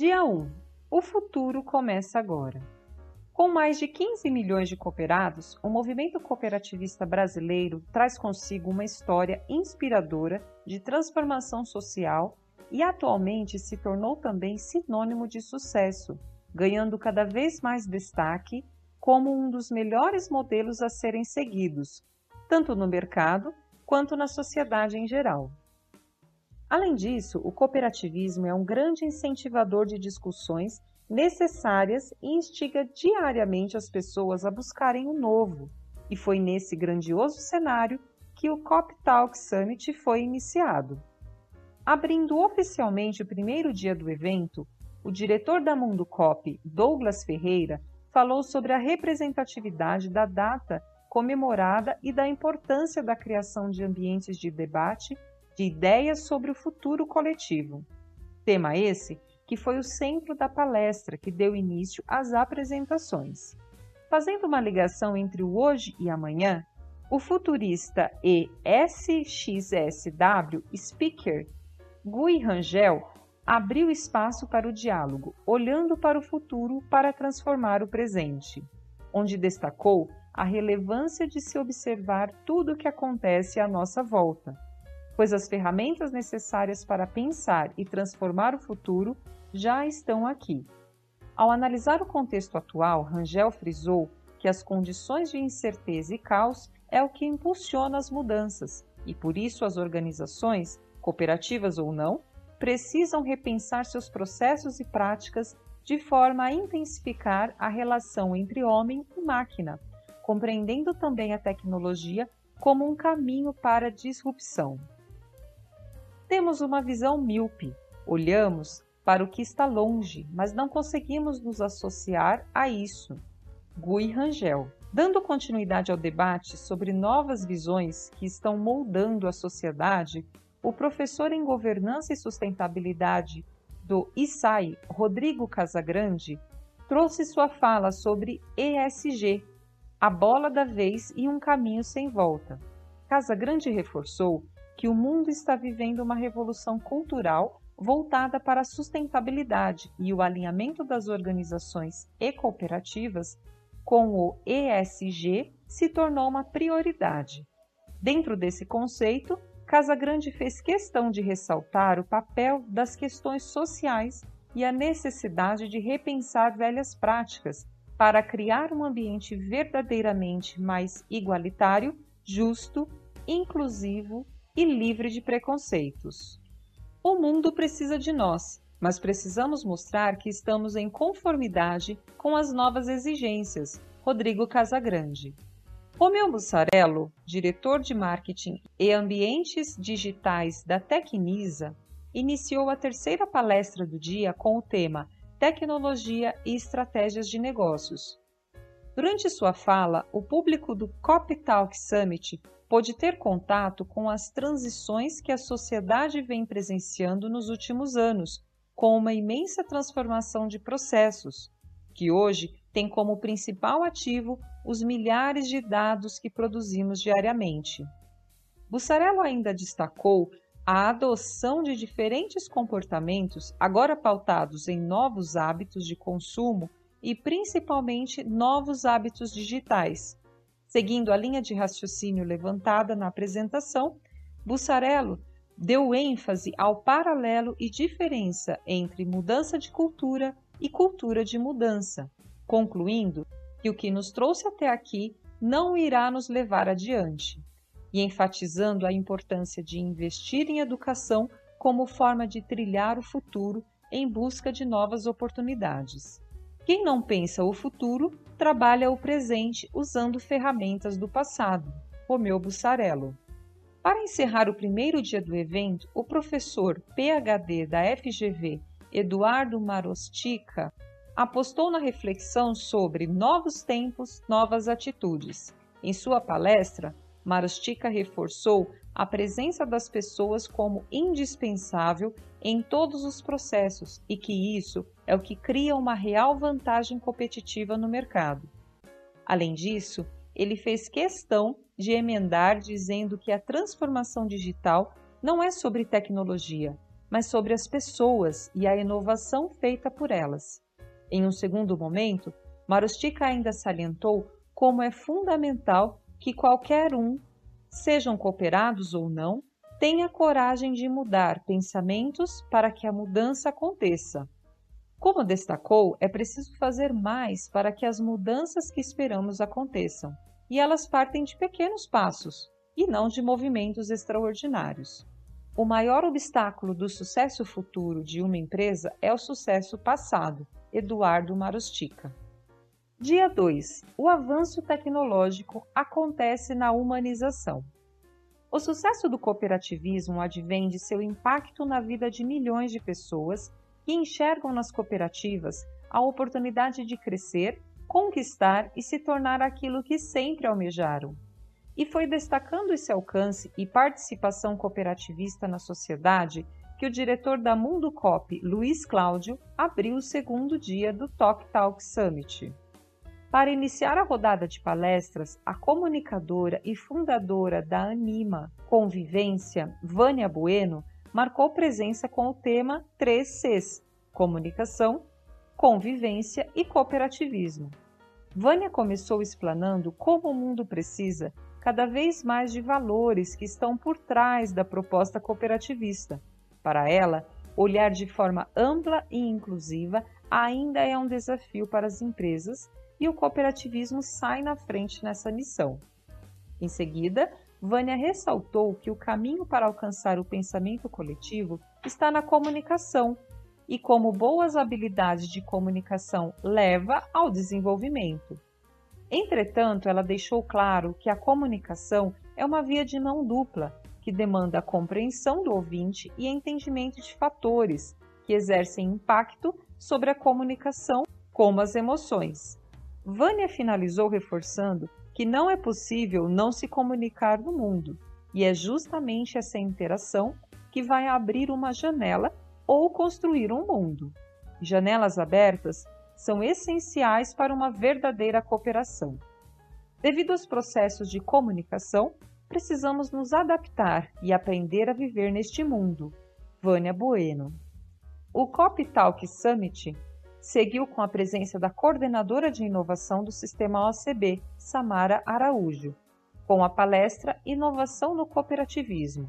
Dia 1. O futuro começa agora. Com mais de 15 milhões de cooperados, o movimento cooperativista brasileiro traz consigo uma história inspiradora de transformação social e atualmente se tornou também sinônimo de sucesso, ganhando cada vez mais destaque como um dos melhores modelos a serem seguidos, tanto no mercado quanto na sociedade em geral. Além disso, o cooperativismo é um grande incentivador de discussões necessárias e instiga diariamente as pessoas a buscarem o novo. E foi nesse grandioso cenário que o Cop Talk Summit foi iniciado. Abrindo oficialmente o primeiro dia do evento, o diretor da Mundo Cop, Douglas Ferreira, falou sobre a representatividade da data comemorada e da importância da criação de ambientes de debate de ideias sobre o futuro coletivo. Tema esse que foi o centro da palestra que deu início às apresentações. Fazendo uma ligação entre o hoje e amanhã, o futurista e SXSW speaker Gui Rangel abriu espaço para o diálogo, olhando para o futuro para transformar o presente, onde destacou a relevância de se observar tudo o que acontece à nossa volta, pois as ferramentas necessárias para pensar e transformar o futuro já estão aqui. Ao analisar o contexto atual, Rangel frisou que as condições de incerteza e caos é o que impulsiona as mudanças e por isso as organizações, cooperativas ou não, precisam repensar seus processos e práticas de forma a intensificar a relação entre homem e máquina, compreendendo também a tecnologia como um caminho para a disrupção. Temos uma visão míope, olhamos para o que está longe, mas não conseguimos nos associar a isso. Gui Rangel. Dando continuidade ao debate sobre novas visões que estão moldando a sociedade, o professor em Governança e Sustentabilidade do ISAI, Rodrigo Casagrande, trouxe sua fala sobre ESG, a bola da vez e um caminho sem volta. Casagrande reforçou que o mundo está vivendo uma revolução cultural voltada para a sustentabilidade e o alinhamento das organizações e cooperativas com o ESG se tornou uma prioridade. Dentro desse conceito, Casagrande fez questão de ressaltar o papel das questões sociais e a necessidade de repensar velhas práticas para criar um ambiente verdadeiramente mais igualitário, justo, inclusivo e livre de preconceitos. O mundo precisa de nós, mas precisamos mostrar que estamos em conformidade com as novas exigências. Rodrigo Casagrande. Romeu Mussarello, diretor de marketing e ambientes digitais da Tecnisa, iniciou a terceira palestra do dia com o tema Tecnologia e Estratégias de Negócios. Durante sua fala, o público do Cop Talk Summit pôde ter contato com as transições que a sociedade vem presenciando nos últimos anos, com uma imensa transformação de processos, que hoje tem como principal ativo os milhares de dados que produzimos diariamente. Bussarello ainda destacou a adoção de diferentes comportamentos, agora pautados em novos hábitos de consumo e principalmente novos hábitos digitais, Seguindo a linha de raciocínio levantada na apresentação, Bussarello deu ênfase ao paralelo e diferença entre mudança de cultura e cultura de mudança, concluindo que o que nos trouxe até aqui não irá nos levar adiante, e enfatizando a importância de investir em educação como forma de trilhar o futuro em busca de novas oportunidades. Quem não pensa o futuro, trabalha o presente usando ferramentas do passado. Romeu Bussarello. Para encerrar o primeiro dia do evento, o professor PhD da FGV, Eduardo Marostica, apostou na reflexão sobre novos tempos, novas atitudes. Em sua palestra, Marostica reforçou a presença das pessoas como indispensável em todos os processos e que isso é o que cria uma real vantagem competitiva no mercado. Além disso, ele fez questão de emendar dizendo que a transformação digital não é sobre tecnologia, mas sobre as pessoas e a inovação feita por elas. Em um segundo momento, Marustica ainda salientou como é fundamental que qualquer um, sejam cooperados ou não, tenha coragem de mudar pensamentos para que a mudança aconteça. Como destacou, é preciso fazer mais para que as mudanças que esperamos aconteçam, e elas partem de pequenos passos e não de movimentos extraordinários. O maior obstáculo do sucesso futuro de uma empresa é o sucesso passado. Eduardo Marustica. Dia 2. O avanço tecnológico acontece na humanização. O sucesso do cooperativismo advém de seu impacto na vida de milhões de pessoas que enxergam nas cooperativas a oportunidade de crescer, conquistar e se tornar aquilo que sempre almejaram. E foi destacando esse alcance e participação cooperativista na sociedade que o diretor da Mundo Cop, Luiz Cláudio, abriu o segundo dia do Talk Talk Summit. Para iniciar a rodada de palestras, a comunicadora e fundadora da Anima Convivência, Vânia Bueno, marcou presença com o tema 3Cs: comunicação, convivência e cooperativismo. Vânia começou explanando como o mundo precisa cada vez mais de valores que estão por trás da proposta cooperativista. Para ela, olhar de forma ampla e inclusiva ainda é um desafio para as empresas e o cooperativismo sai na frente nessa missão. Em seguida, Vânia ressaltou que o caminho para alcançar o pensamento coletivo está na comunicação e como boas habilidades de comunicação leva ao desenvolvimento. Entretanto, ela deixou claro que a comunicação é uma via de mão dupla, que demanda a compreensão do ouvinte e entendimento de fatores que exercem impacto sobre a comunicação, como as emoções. Vânia finalizou reforçando que não é possível não se comunicar no mundo, e é justamente essa interação que vai abrir uma janela ou construir um mundo. Janelas abertas são essenciais para uma verdadeira cooperação. Devido aos processos de comunicação, precisamos nos adaptar e aprender a viver neste mundo. Vânia Bueno. O Cop Talk Summit seguiu com a presença da coordenadora de inovação do sistema OCB, Samara Araújo, com a palestra Inovação no Cooperativismo.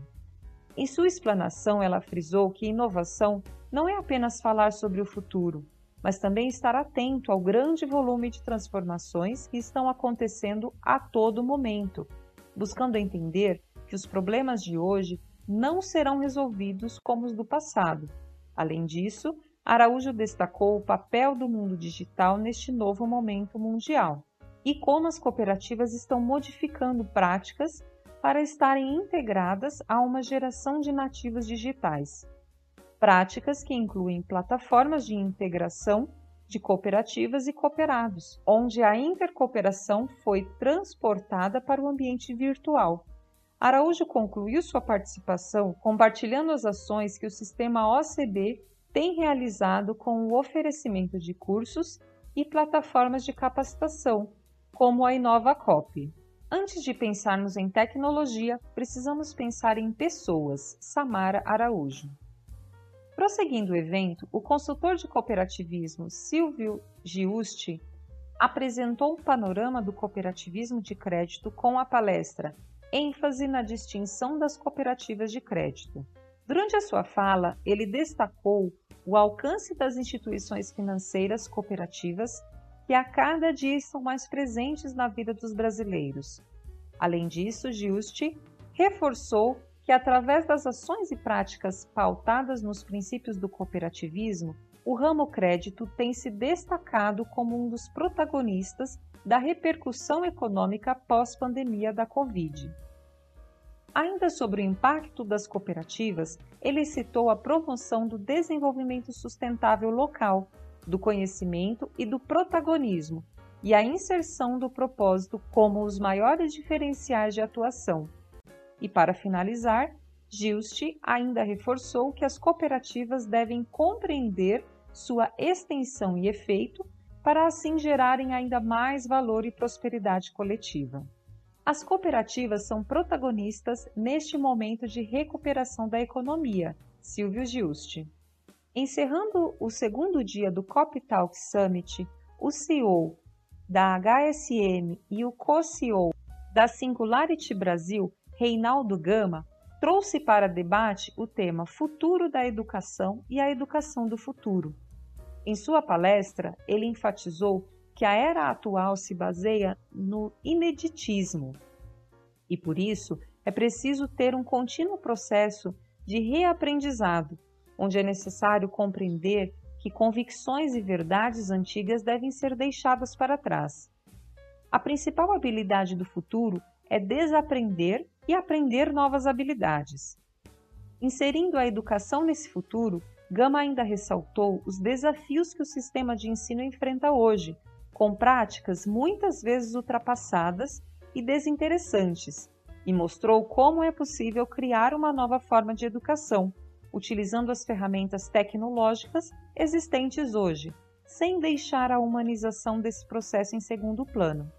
Em sua explanação, ela frisou que inovação não é apenas falar sobre o futuro, mas também estar atento ao grande volume de transformações que estão acontecendo a todo momento, buscando entender que os problemas de hoje não serão resolvidos como os do passado. Além disso, Araújo destacou o papel do mundo digital neste novo momento mundial e como as cooperativas estão modificando práticas para estarem integradas a uma geração de nativos digitais. Práticas que incluem plataformas de integração de cooperativas e cooperados, onde a intercooperação foi transportada para o ambiente virtual. Araújo concluiu sua participação compartilhando as ações que o sistema OCB tem realizado com o oferecimento de cursos e plataformas de capacitação, como a InovaCop. Antes de pensarmos em tecnologia, precisamos pensar em pessoas. Samara Araújo. Prosseguindo o evento, o consultor de cooperativismo Silvio Giusti apresentou um panorama do cooperativismo de crédito com a palestra ênfase na distinção das cooperativas de crédito. Durante a sua fala, ele destacou o alcance das instituições financeiras cooperativas que a cada dia estão mais presentes na vida dos brasileiros. Além disso, Giusti reforçou que, através das ações e práticas pautadas nos princípios do cooperativismo, o ramo crédito tem se destacado como um dos protagonistas da repercussão econômica pós-pandemia da Covid. Ainda sobre o impacto das cooperativas, ele citou a promoção do desenvolvimento sustentável local, do conhecimento e do protagonismo, e a inserção do propósito como os maiores diferenciais de atuação. E para finalizar, Gilst ainda reforçou que as cooperativas devem compreender sua extensão e efeito para assim gerarem ainda mais valor e prosperidade coletiva. As cooperativas são protagonistas neste momento de recuperação da economia Silvio Giusti. Encerrando o segundo dia do Cop Talk Summit, o CEO da HSM e o co-CEO da Singularity Brasil, Reinaldo Gama, trouxe para debate o tema Futuro da Educação e a Educação do Futuro. Em sua palestra, ele enfatizou que a era atual se baseia no ineditismo e, por isso, é preciso ter um contínuo processo de reaprendizado, onde é necessário compreender que convicções e verdades antigas devem ser deixadas para trás. A principal habilidade do futuro é desaprender e aprender novas habilidades. Inserindo a educação nesse futuro, Gama ainda ressaltou os desafios que o sistema de ensino enfrenta hoje, com práticas muitas vezes ultrapassadas e desinteressantes, e mostrou como é possível criar uma nova forma de educação, utilizando as ferramentas tecnológicas existentes hoje, sem deixar a humanização desse processo em segundo plano.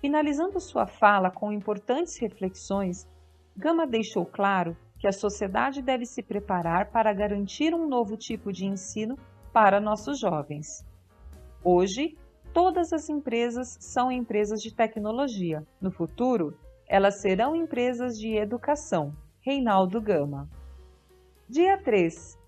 Finalizando sua fala com importantes reflexões, Gama deixou claro que a sociedade deve se preparar para garantir um novo tipo de ensino para nossos jovens. Hoje, todas as empresas são empresas de tecnologia. No futuro, elas serão empresas de educação. Reinaldo Gama. Dia 3.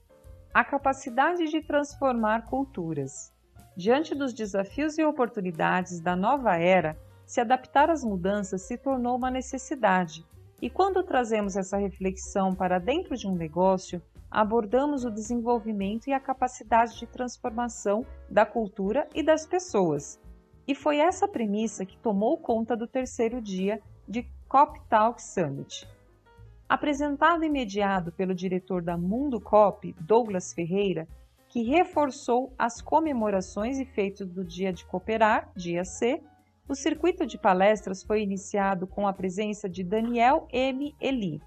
A capacidade de transformar culturas. Diante dos desafios e oportunidades da nova era, se adaptar às mudanças se tornou uma necessidade. E quando trazemos essa reflexão para dentro de um negócio, abordamos o desenvolvimento e a capacidade de transformação da cultura e das pessoas. E foi essa premissa que tomou conta do terceiro dia de Cop Talk Summit. Apresentado e mediado pelo diretor da Mundo Cop, Douglas Ferreira, que reforçou as comemorações e feitos do Dia de Cooperar, dia C, o circuito de palestras foi iniciado com a presença de Daniel M. Eli,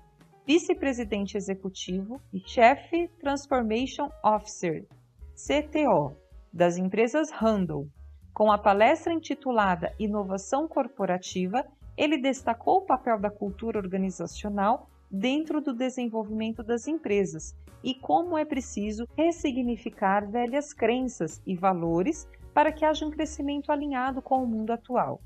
vice-presidente executivo e chefe Transformation Officer, CTO, das empresas Handle. Com a palestra intitulada Inovação Corporativa, ele destacou o papel da cultura organizacional dentro do desenvolvimento das empresas e como é preciso ressignificar velhas crenças e valores para que haja um crescimento alinhado com o mundo atual.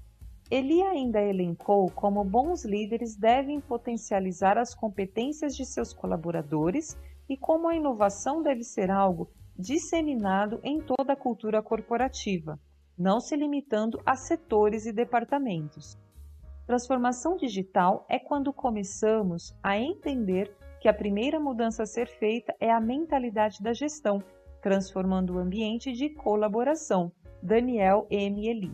Ele ainda elencou como bons líderes devem potencializar as competências de seus colaboradores e como a inovação deve ser algo disseminado em toda a cultura corporativa, não se limitando a setores e departamentos. Transformação digital é quando começamos a entender que a primeira mudança a ser feita é a mentalidade da gestão transformando o ambiente de colaboração. Daniel M. Eli.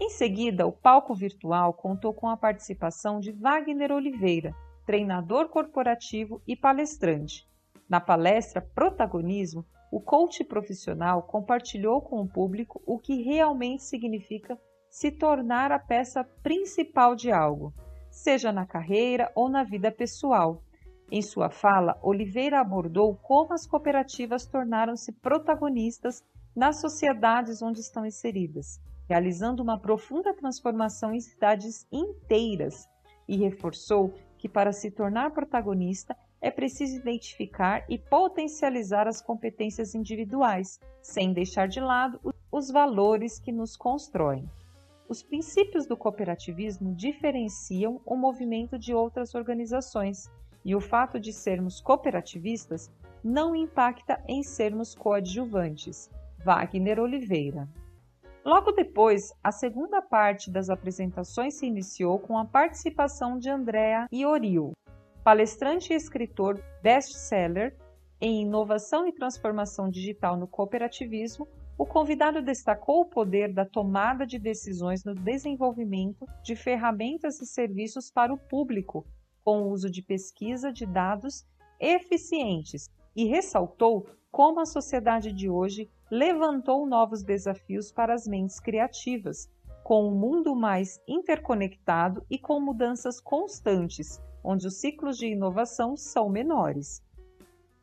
Em seguida, o palco virtual contou com a participação de Wagner Oliveira, treinador corporativo e palestrante. Na palestra Protagonismo, o coach profissional compartilhou com o público o que realmente significa se tornar a peça principal de algo, seja na carreira ou na vida pessoal, em sua fala, Oliveira abordou como as cooperativas tornaram-se protagonistas nas sociedades onde estão inseridas, realizando uma profunda transformação em cidades inteiras, e reforçou que para se tornar protagonista é preciso identificar e potencializar as competências individuais, sem deixar de lado os valores que nos constroem. Os princípios do cooperativismo diferenciam o movimento de outras organizações e o fato de sermos cooperativistas não impacta em sermos coadjuvantes. Wagner Oliveira. Logo depois, a segunda parte das apresentações se iniciou com a participação de Andrea Iorio, palestrante e escritor best-seller em inovação e transformação digital no cooperativismo. O convidado destacou o poder da tomada de decisões no desenvolvimento de ferramentas e serviços para o público com o uso de pesquisa de dados eficientes e ressaltou como a sociedade de hoje levantou novos desafios para as mentes criativas, com um mundo mais interconectado e com mudanças constantes, onde os ciclos de inovação são menores.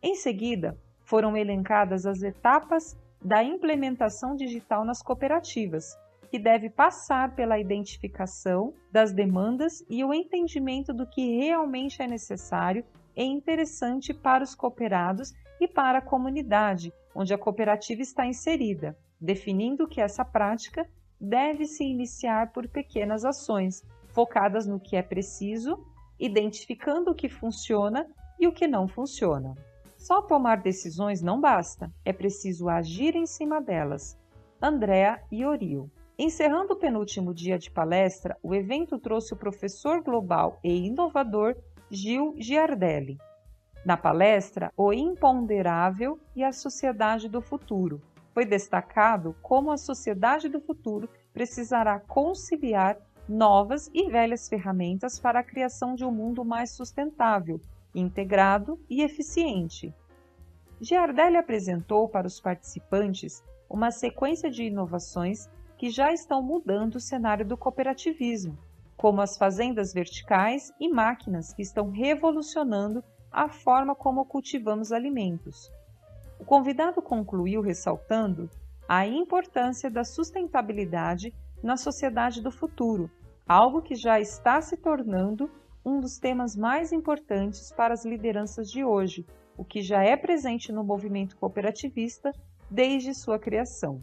Em seguida, foram elencadas as etapas da implementação digital nas cooperativas, que deve passar pela identificação das demandas e o entendimento do que realmente é necessário e interessante para os cooperados e para a comunidade onde a cooperativa está inserida, definindo que essa prática deve se iniciar por pequenas ações, focadas no que é preciso, identificando o que funciona e o que não funciona. Só tomar decisões não basta, é preciso agir em cima delas. Andrea Iorio. Encerrando o penúltimo dia de palestra, o evento trouxe o professor global e inovador Gil Giardelli. Na palestra, O Imponderável e a Sociedade do Futuro, foi destacado como a sociedade do futuro precisará conciliar novas e velhas ferramentas para a criação de um mundo mais sustentável, integrado e eficiente. Giardelli apresentou para os participantes uma sequência de inovações que já estão mudando o cenário do cooperativismo, como as fazendas verticais e máquinas que estão revolucionando a forma como cultivamos alimentos. O convidado concluiu ressaltando a importância da sustentabilidade na sociedade do futuro, algo que já está se tornando um dos temas mais importantes para as lideranças de hoje, o que já é presente no movimento cooperativista desde sua criação.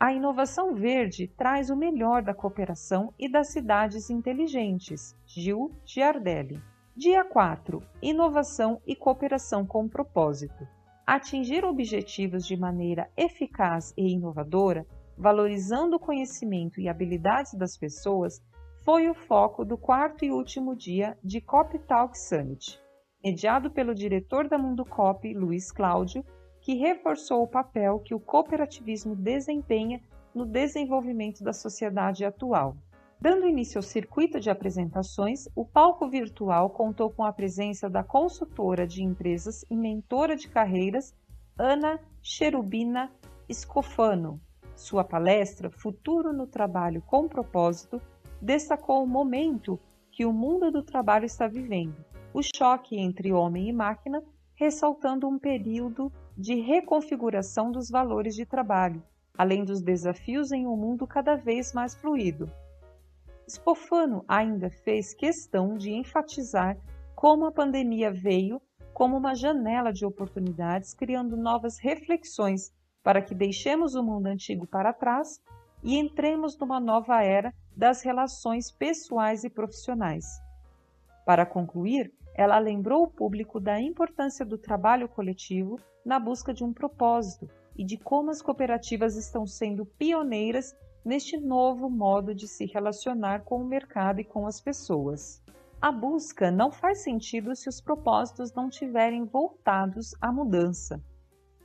A inovação verde traz o melhor da cooperação e das cidades inteligentes. Gil Giardelli. Dia 4. Inovação e cooperação com propósito. Atingir objetivos de maneira eficaz e inovadora, valorizando o conhecimento e habilidades das pessoas, foi o foco do quarto e último dia de Cop Talk Summit, mediado pelo diretor da Mundo Cop, Luiz Cláudio, que reforçou o papel que o cooperativismo desempenha no desenvolvimento da sociedade atual. Dando início ao circuito de apresentações, o palco virtual contou com a presença da consultora de empresas e mentora de carreiras Ana Cherubina Scofano. Sua palestra Futuro no Trabalho com Propósito destacou o momento que o mundo do trabalho está vivendo, o choque entre homem e máquina, ressaltando um período de reconfiguração dos valores de trabalho, além dos desafios em um mundo cada vez mais fluido. Spofano ainda fez questão de enfatizar como a pandemia veio como uma janela de oportunidades, criando novas reflexões para que deixemos o mundo antigo para trás e entremos numa nova era das relações pessoais e profissionais. Para concluir, ela lembrou o público da importância do trabalho coletivo na busca de um propósito e de como as cooperativas estão sendo pioneiras neste novo modo de se relacionar com o mercado e com as pessoas. A busca não faz sentido se os propósitos não estiverem voltados à mudança.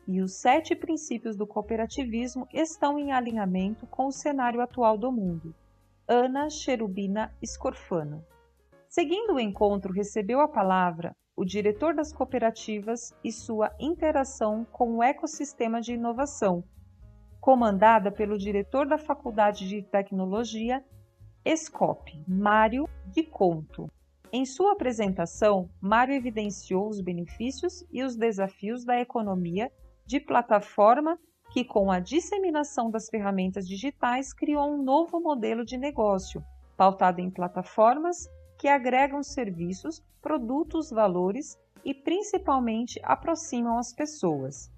E os sete princípios do cooperativismo estão em alinhamento com o cenário atual do mundo. Ana Cherubina Scorfano. Seguindo o encontro, recebeu a palavra o diretor das cooperativas e sua interação com o ecossistema de inovação, comandada pelo diretor da Faculdade de Tecnologia, SCOP, Mário de Conto. Em sua apresentação, Mário evidenciou os benefícios e os desafios da economia de plataforma que, com a disseminação das ferramentas digitais, criou um novo modelo de negócio, pautado em plataformas que agregam serviços, produtos, valores e principalmente aproximam as pessoas.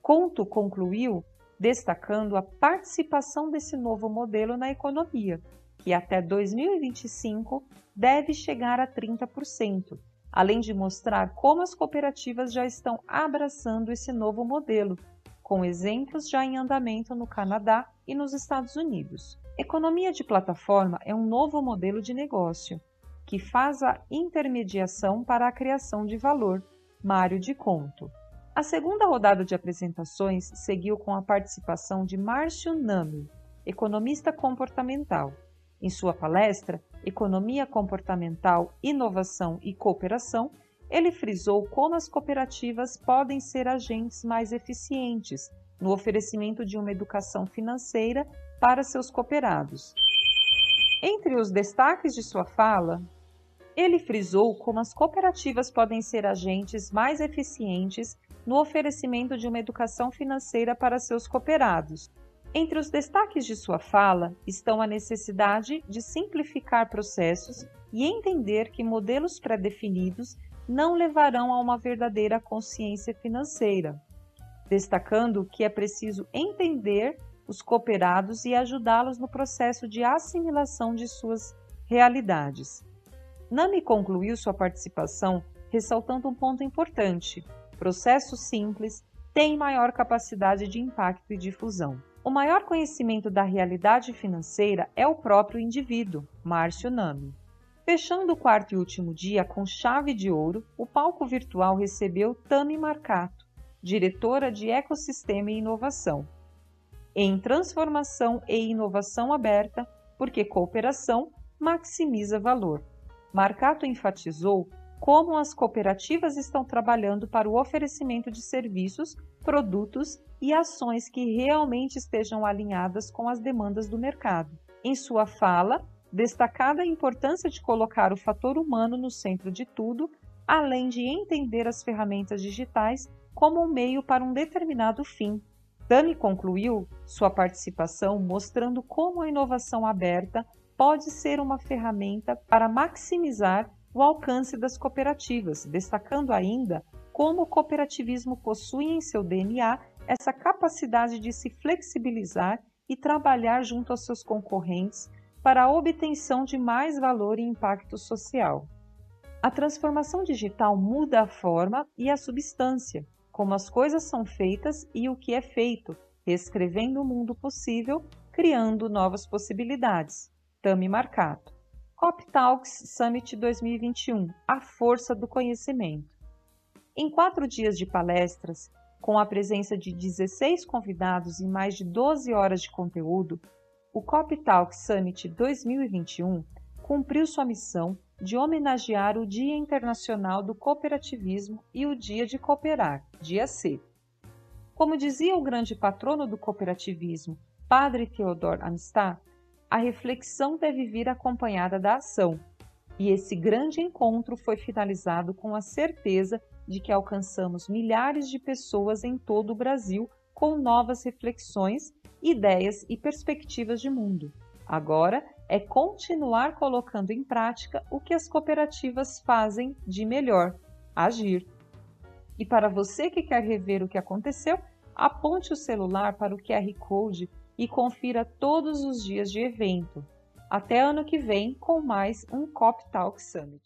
Conto concluiu destacando a participação desse novo modelo na economia, que até 2025 deve chegar a 30%, além de mostrar como as cooperativas já estão abraçando esse novo modelo, com exemplos já em andamento no Canadá e nos Estados Unidos. Economia de plataforma é um novo modelo de negócio que faz a intermediação para a criação de valor. Mário de Conto. A segunda rodada de apresentações seguiu com a participação de Márcio Nami, economista comportamental. Em sua palestra Economia Comportamental, Inovação e Cooperação, ele frisou como as cooperativas podem ser agentes mais eficientes no oferecimento de uma educação financeira para seus cooperados. Entre os destaques de sua fala, ele frisou como as cooperativas podem ser agentes mais eficientes no oferecimento de uma educação financeira para seus cooperados. Entre os destaques de sua fala estão a necessidade de simplificar processos e entender que modelos pré-definidos não levarão a uma verdadeira consciência financeira, destacando que é preciso entender os cooperados e ajudá-los no processo de assimilação de suas realidades. Nami concluiu sua participação ressaltando um ponto importante: processos simples têm maior capacidade de impacto e difusão. O maior conhecimento da realidade financeira é o próprio indivíduo, Márcio Nami. Fechando o quarto e último dia com chave de ouro, o palco virtual recebeu Tami Marcato, diretora de Ecossistema e Inovação. Em transformação e inovação aberta, porque cooperação maximiza valor. Marcato enfatizou como as cooperativas estão trabalhando para o oferecimento de serviços, produtos e ações que realmente estejam alinhadas com as demandas do mercado. Em sua fala, destacada a importância de colocar o fator humano no centro de tudo, além de entender as ferramentas digitais como um meio para um determinado fim. Dani concluiu sua participação mostrando como a inovação aberta pode ser uma ferramenta para maximizar o alcance das cooperativas, destacando ainda como o cooperativismo possui em seu DNA essa capacidade de se flexibilizar e trabalhar junto aos seus concorrentes para a obtenção de mais valor e impacto social. A transformação digital muda a forma e a substância, como as coisas são feitas e o que é feito, reescrevendo o mundo possível, criando novas possibilidades. Tami Marcato. COP Talks Summit 2021 A Força do Conhecimento. Em quatro dias de palestras, com a presença de 16 convidados e mais de 12 horas de conteúdo, o COP Talks Summit 2021 cumpriu sua missão de homenagear o Dia Internacional do Cooperativismo e o Dia de Cooperar, Dia C. Como dizia o grande patrono do cooperativismo, Padre Theodor Amistad, a reflexão deve vir acompanhada da ação, e esse grande encontro foi finalizado com a certeza de que alcançamos milhares de pessoas em todo o Brasil com novas reflexões, ideias e perspectivas de mundo. Agora é continuar colocando em prática o que as cooperativas fazem de melhor: agir. E para você que quer rever o que aconteceu, aponte o celular para o QR Code e confira todos os dias de evento. Até ano que vem com mais um Cop Talk Summit.